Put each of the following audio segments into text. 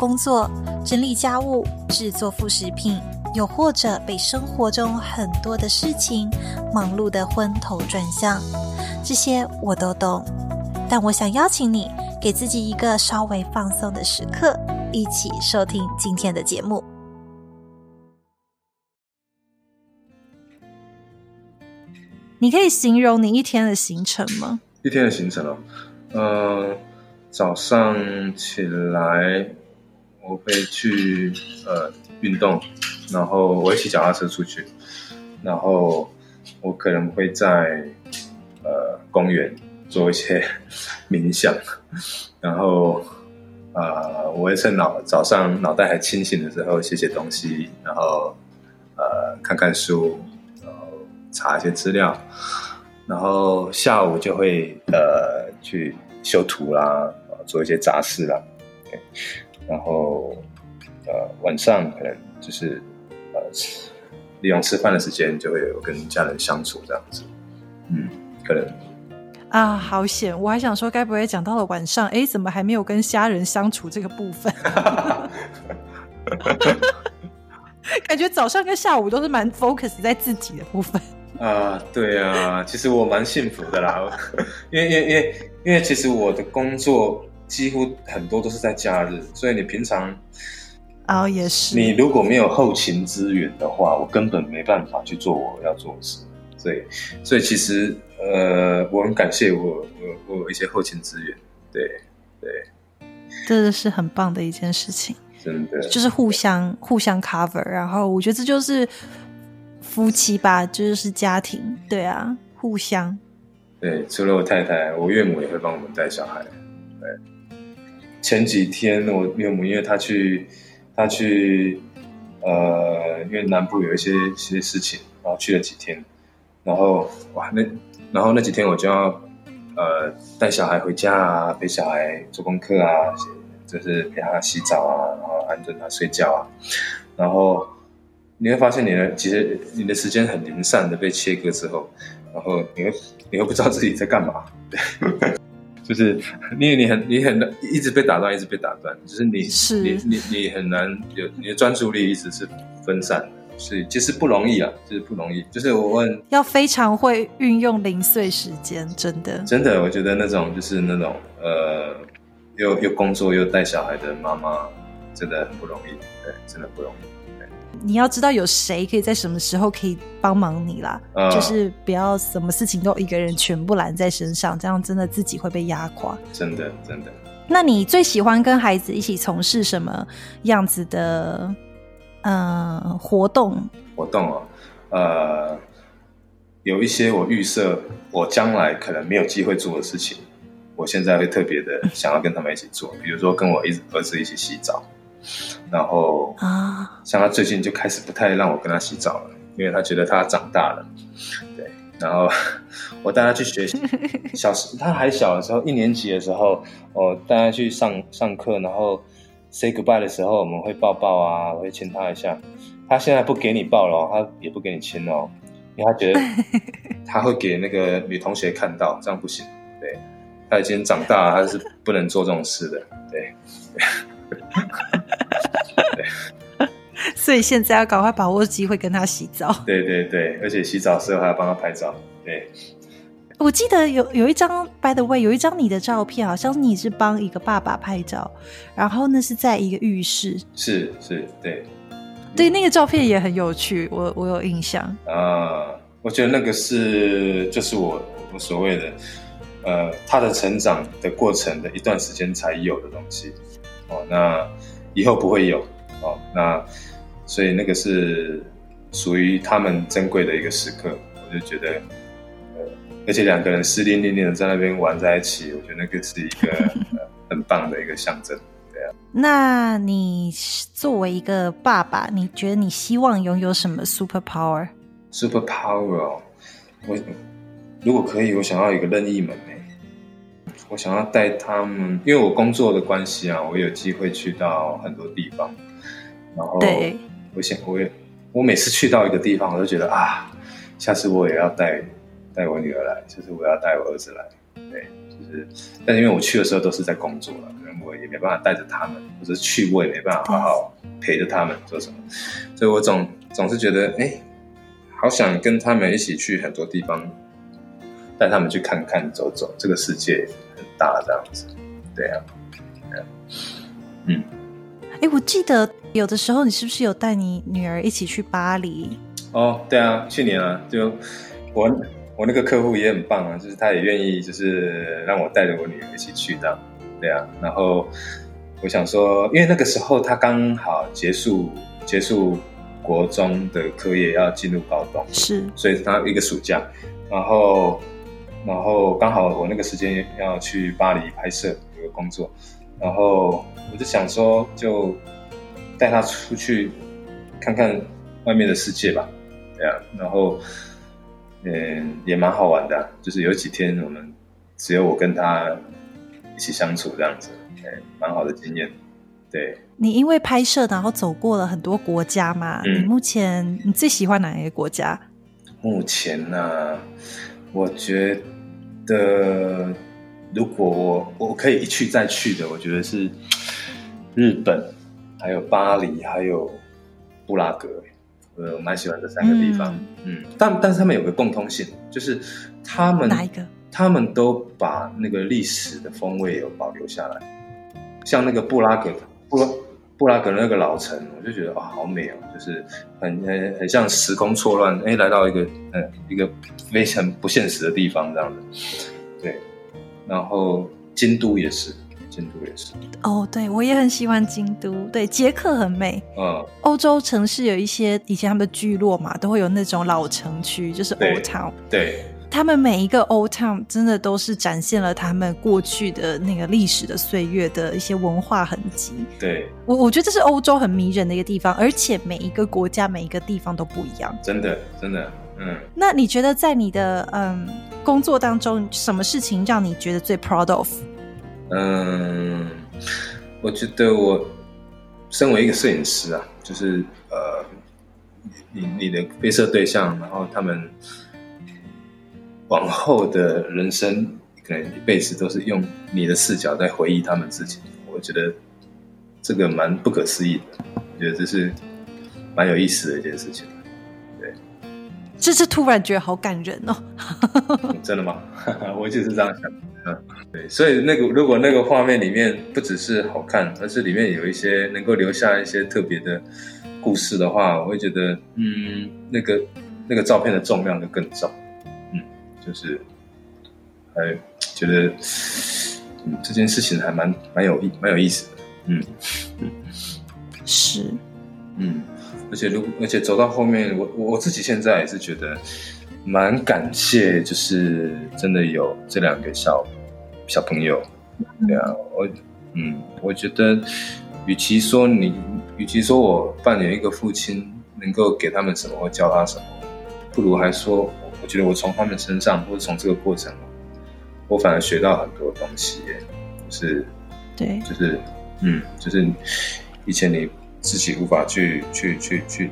工作。整理家务、制作副食品，又或者被生活中很多的事情忙碌得昏头转向，这些我都懂。但我想邀请你，给自己一个稍微放松的时刻，一起收听今天的节目。你可以形容你一天的行程吗？一天的行程哦，呃，早上起来。我会去呃运动，然后我会骑脚踏车出去，然后我可能会在呃公园做一些冥想，然后呃我会趁脑早上脑袋还清醒的时候写写东西，然后呃看看书，然后查一些资料，然后下午就会呃去修图啦，做一些杂事啦。然后，呃，晚上可能就是呃，利用吃饭的时间，就会有跟家人相处这样子。嗯，可能啊，好险！我还想说，该不会讲到了晚上，哎，怎么还没有跟家人相处这个部分？感觉早上跟下午都是蛮 focus 在自己的部分。啊，对啊，其实我蛮幸福的啦，因为因为因为因为其实我的工作。几乎很多都是在假日，所以你平常哦也是。你如果没有后勤资源的话，我根本没办法去做我要做的事。所以，所以其实呃，我很感谢我我我有一些后勤资源。对对，这是很棒的一件事情，真的就是互相互相 cover。然后我觉得这就是夫妻吧，就是家庭。对啊，互相。对，除了我太太，我岳母也会帮我们带小孩。对。前几天我岳母，因为她去，她去，呃，因为南部有一些一些事情，然后去了几天，然后哇，那然后那几天我就要，呃，带小孩回家啊，陪小孩做功课啊，就是陪他洗澡啊，然后安顿他睡觉啊，然后你会发现你的其实你的时间很零散的被切割之后，然后你会你会不知道自己在干嘛，对。就是 因为，你很，你很一直被打断，一直被打断。就是你，是你，你，你很难有你的专注力一直是分散的，所以其实不容易啊，就是不容易。就是我问，要非常会运用零碎时间，真的，真的，我觉得那种就是那种呃，又又工作又带小孩的妈妈，真的很不容易，对，真的不容易。你要知道有谁可以在什么时候可以帮忙你啦，嗯、就是不要什么事情都一个人全部揽在身上，这样真的自己会被压垮。真的，真的。那你最喜欢跟孩子一起从事什么样子的嗯活动？活动哦，呃，有一些我预设我将来可能没有机会做的事情，我现在会特别的想要跟他们一起做，比如说跟我一儿子一起洗澡。然后啊，像他最近就开始不太让我跟他洗澡了，因为他觉得他长大了。对，然后我带他去学习，小时他还小的时候，一年级的时候，我带他去上上课，然后 say goodbye 的时候，我们会抱抱啊，我会亲他一下。他现在不给你抱了，他也不给你亲哦，因为他觉得 他会给那个女同学看到，这样不行。对，他已经长大了，他是不能做这种事的。对。所以现在要赶快把握机会跟他洗澡。对对对，而且洗澡的时候还要帮他拍照。对，我记得有有一张，by the way，有一张你的照片，好像你是帮一个爸爸拍照，然后那是在一个浴室。是是，对，对，那个照片也很有趣，我我有印象。啊，我觉得那个是就是我我所谓的呃他的成长的过程的一段时间才有的东西哦，那以后不会有哦，那所以那个是属于他们珍贵的一个时刻，我就觉得呃，而且两个人湿淋淋淋的在那边玩在一起，我觉得那个是一个、呃、很棒的一个象征。那你作为一个爸爸，你觉得你希望拥有什么 super power？super power 哦，我如果可以，我想要一个任意门诶，我想要带他们，因为我工作的关系啊，我有机会去到很多地方，然后对，我想我也我每次去到一个地方，我都觉得啊，下次我也要带带我女儿来，就是我要带我儿子来，对，就是，但因为我去的时候都是在工作了。可能我也没办法带着他们，或者去我也没办法好好陪着他们做什么，所以我总总是觉得，哎、欸，好想跟他们一起去很多地方，带他们去看看、走走，这个世界很大，这样子，对啊，嗯，哎、欸，我记得有的时候你是不是有带你女儿一起去巴黎？哦，对啊，去年啊，就我我那个客户也很棒啊，就是他也愿意，就是让我带着我女儿一起去这样。对啊，然后我想说，因为那个时候他刚好结束结束国中的课业，要进入高中，是，所以他一个暑假，然后然后刚好我那个时间要去巴黎拍摄有个工作，然后我就想说，就带他出去看看外面的世界吧，对啊，然后嗯也蛮好玩的，就是有几天我们只有我跟他。一起相处这样子，哎，蛮好的经验。对，你因为拍摄，然后走过了很多国家嘛。嗯、你目前你最喜欢哪一个国家？目前呢、啊，我觉得如果我我可以一去再去的，我觉得是日本，还有巴黎，还有布拉格。我蛮喜欢这三个地方。嗯，嗯，但但是他们有个共通性，就是他们哪一个？他们都把那个历史的风味有保留下来，像那个布拉格，布拉布拉格那个老城，我就觉得哇，好美哦，就是很很很像时空错乱，哎，来到一个嗯一个非常不现实的地方这样子，对。然后京都也是，京都也是。哦，对，我也很喜欢京都，对，捷克很美。嗯，欧洲城市有一些以前他们的聚落嘛，都会有那种老城区，就是 Old Town。对。他们每一个 Old Town 真的都是展现了他们过去的那个历史的岁月的一些文化痕迹。对，我我觉得这是欧洲很迷人的一个地方，而且每一个国家每一个地方都不一样。真的，真的，嗯。那你觉得在你的嗯工作当中，什么事情让你觉得最 proud of？嗯，我觉得我身为一个摄影师啊，就是呃，你你的拍摄对象，然后他们。往后的人生，可能一辈子都是用你的视角在回忆他们自己。我觉得这个蛮不可思议的，我觉得这是蛮有意思的一件事情。对，这是突然觉得好感人哦。嗯、真的吗？我就是这样想。嗯，对。所以那个如果那个画面里面不只是好看，而是里面有一些能够留下一些特别的故事的话，我会觉得，嗯，那个那个照片的重量就更重。就是，还觉得，嗯，这件事情还蛮蛮有意蛮有意思的，嗯，是，嗯，而且如而且走到后面，我我自己现在也是觉得蛮感谢，就是真的有这两个小小朋友，对啊，我嗯，我觉得，与其说你，与其说我扮演一个父亲，能够给他们什么或教他什么，不如还说。我觉得我从他们身上，或者从这个过程，我反而学到很多东西。就是，对，就是，嗯，就是以前你自己无法去去去去，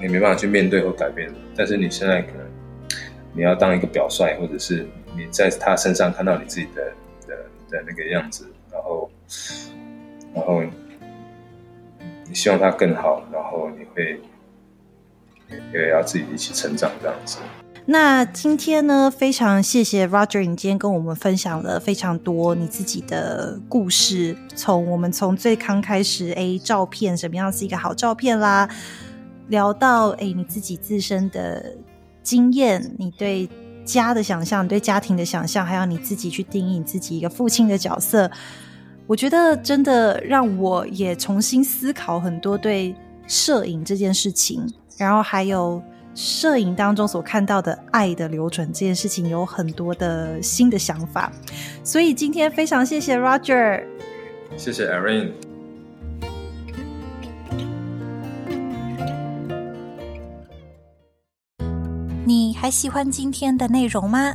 你没办法去面对或改变，但是你现在可能你要当一个表率，或者是你在他身上看到你自己的的的那个样子，然后，然后你希望他更好，然后你会也要自己一起成长这样子。那今天呢，非常谢谢 Roger，你今天跟我们分享了非常多你自己的故事。从我们从最刚开始，哎，照片什么样是一个好照片啦，聊到哎你自己自身的经验，你对家的想象、你对家庭的想象，还有你自己去定义你自己一个父亲的角色，我觉得真的让我也重新思考很多对摄影这件事情，然后还有摄影当中所看到的爱的流转这件事情，有很多的新的想法。所以今天非常谢谢 Roger，谢谢 Erin。你还喜欢今天的内容吗？